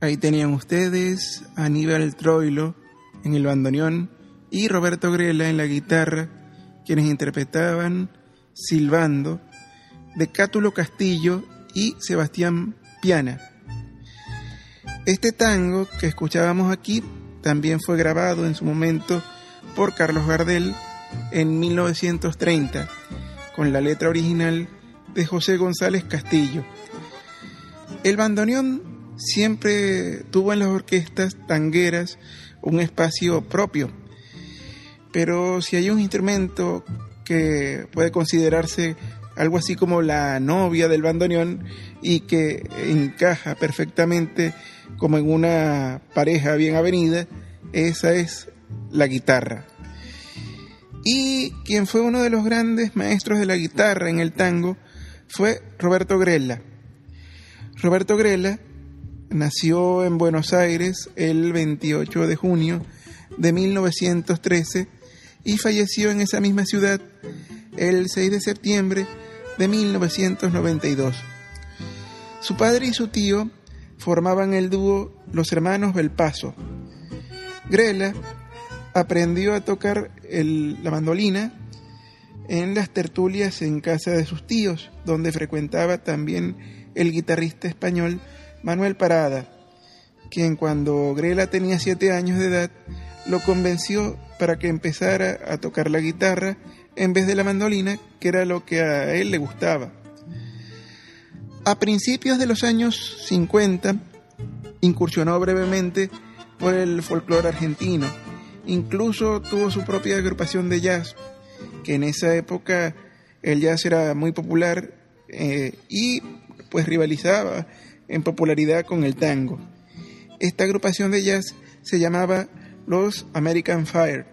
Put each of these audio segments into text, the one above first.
Ahí tenían ustedes a Aníbal Troilo en el bandoneón y Roberto Grela en la guitarra, quienes interpretaban Silbando de Cátulo Castillo y Sebastián Piana. Este tango que escuchábamos aquí también fue grabado en su momento por Carlos Gardel en 1930 con la letra original de José González Castillo. El bandoneón siempre tuvo en las orquestas tangueras un espacio propio, pero si hay un instrumento que puede considerarse algo así como la novia del bandoneón y que encaja perfectamente como en una pareja bien avenida, esa es la guitarra. Y quien fue uno de los grandes maestros de la guitarra en el tango fue Roberto Grella. Roberto Grella nació en Buenos Aires el 28 de junio de 1913 y falleció en esa misma ciudad el 6 de septiembre de 1992. Su padre y su tío formaban el dúo Los Hermanos Belpaso. Grela aprendió a tocar la mandolina en las tertulias en casa de sus tíos, donde frecuentaba también el guitarrista español Manuel Parada, quien cuando Grela tenía siete años de edad lo convenció para que empezara a tocar la guitarra en vez de la mandolina, que era lo que a él le gustaba. A principios de los años 50 incursionó brevemente por el folclore argentino, Incluso tuvo su propia agrupación de jazz, que en esa época el jazz era muy popular eh, y pues rivalizaba en popularidad con el tango. Esta agrupación de jazz se llamaba los American Fire.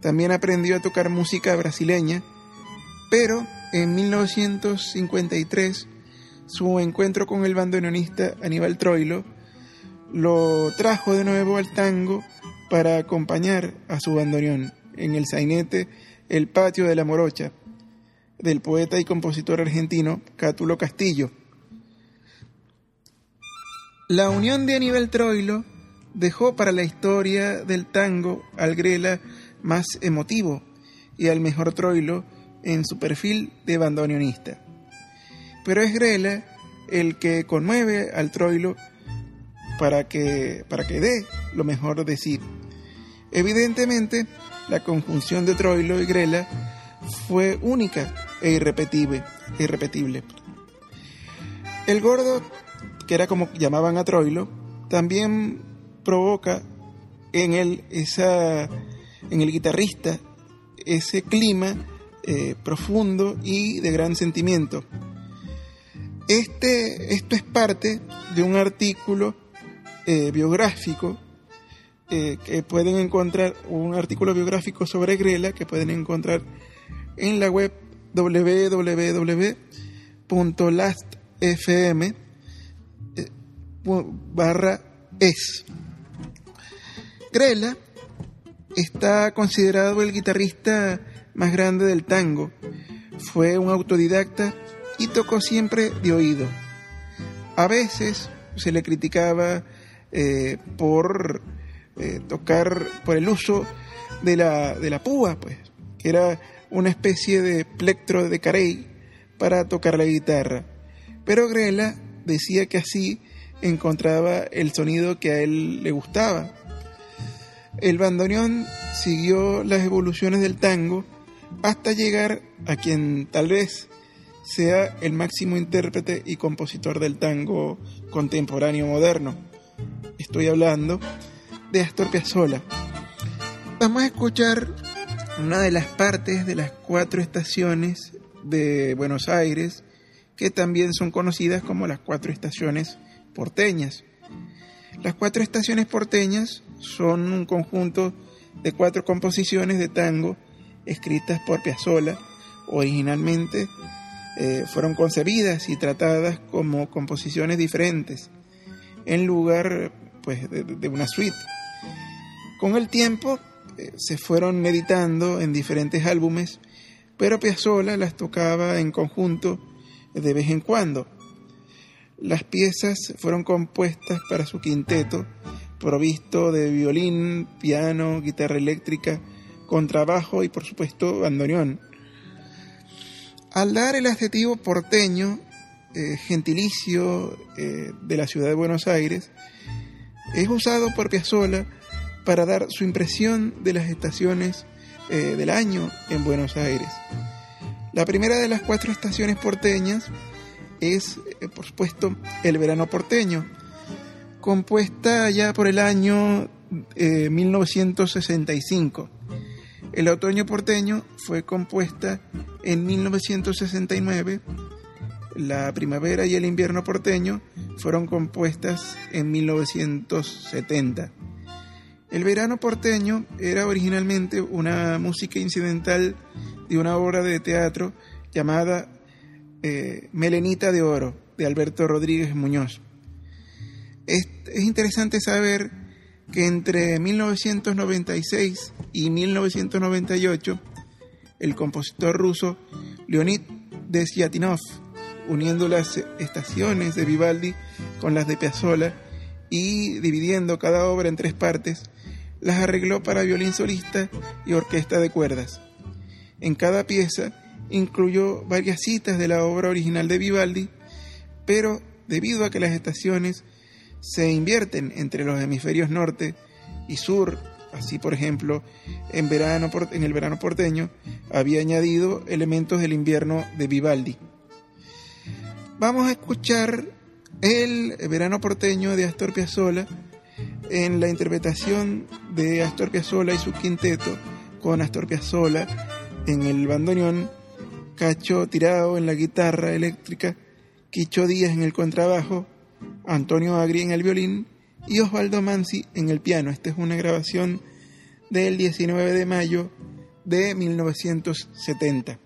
También aprendió a tocar música brasileña, pero en 1953 su encuentro con el bandoneonista Aníbal Troilo lo trajo de nuevo al tango para acompañar a su bandoneón en el sainete El Patio de la Morocha del poeta y compositor argentino Cátulo Castillo. La unión de Aníbal Troilo dejó para la historia del tango al Grela más emotivo y al mejor Troilo en su perfil de bandoneonista. Pero es Grela el que conmueve al Troilo para que, para que dé lo mejor de sí. Evidentemente, la conjunción de Troilo y Grela fue única e irrepetible. irrepetible. El gordo, que era como llamaban a Troilo, también provoca en él esa, en el guitarrista ese clima eh, profundo y de gran sentimiento. Este, esto es parte de un artículo eh, biográfico eh, que pueden encontrar, un artículo biográfico sobre Grela que pueden encontrar en la web www.lastfm eh, barra es. Grela está considerado el guitarrista más grande del tango. Fue un autodidacta y tocó siempre de oído. A veces se le criticaba eh, por eh, tocar por el uso de la, de la púa, pues, que era una especie de plectro de carey para tocar la guitarra. Pero Grela decía que así encontraba el sonido que a él le gustaba. El bandoneón siguió las evoluciones del tango hasta llegar a quien tal vez sea el máximo intérprete y compositor del tango contemporáneo moderno. Estoy hablando de Astor Piazzolla. Vamos a escuchar una de las partes de las cuatro estaciones de Buenos Aires, que también son conocidas como las cuatro estaciones porteñas. Las cuatro estaciones porteñas son un conjunto de cuatro composiciones de tango escritas por Piazzolla. Originalmente eh, fueron concebidas y tratadas como composiciones diferentes, en lugar pues, de una suite. Con el tiempo eh, se fueron editando en diferentes álbumes, pero Piazzolla las tocaba en conjunto de vez en cuando. Las piezas fueron compuestas para su quinteto, provisto de violín, piano, guitarra eléctrica, contrabajo y por supuesto bandoneón. Al dar el adjetivo porteño, eh, gentilicio eh, de la ciudad de Buenos Aires, es usado por Piazzolla para dar su impresión de las estaciones eh, del año en Buenos Aires. La primera de las cuatro estaciones porteñas es, por supuesto, el verano porteño, compuesta ya por el año 1965. El otoño porteño fue compuesta en 1969 la primavera y el invierno porteño fueron compuestas en 1970. El verano porteño era originalmente una música incidental de una obra de teatro llamada eh, Melenita de Oro, de Alberto Rodríguez Muñoz. Es, es interesante saber que entre 1996 y 1998, el compositor ruso Leonid Desyatinov uniendo las estaciones de Vivaldi con las de Piazzolla y dividiendo cada obra en tres partes, las arregló para violín solista y orquesta de cuerdas. En cada pieza incluyó varias citas de la obra original de Vivaldi, pero debido a que las estaciones se invierten entre los hemisferios norte y sur, así por ejemplo en, verano, en el verano porteño, había añadido elementos del invierno de Vivaldi. Vamos a escuchar el verano porteño de Astor Piazzolla en la interpretación de Astor Piazzolla y su quinteto con Astor Piazzolla en el bandoneón, Cacho Tirado en la guitarra eléctrica, Quicho Díaz en el contrabajo, Antonio Agri en el violín y Osvaldo Mansi en el piano. Esta es una grabación del 19 de mayo de 1970.